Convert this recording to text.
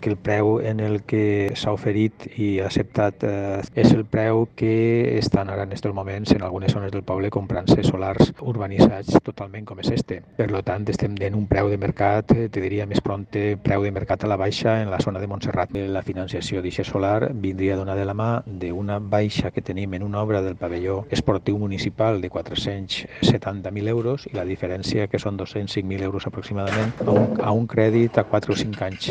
que el preu en el que s'ha oferit i acceptat eh, és el preu que estan ara en aquests moments en algunes zones del poble comprant-se solars urbanitzats totalment com és este. Per tant, estem en un preu de mercat, eh, te diria més prompte, preu de mercat a la baixa en la zona de Montserrat. Eh, la finançació d'aquest solar vindria d'una de la mà d'una baixa que tenim en una obra del pavelló esportiu municipal de 470.000 euros i la diferència que són 205.000 euros aproximadament a un, a un crèdit a 4 o 5 anys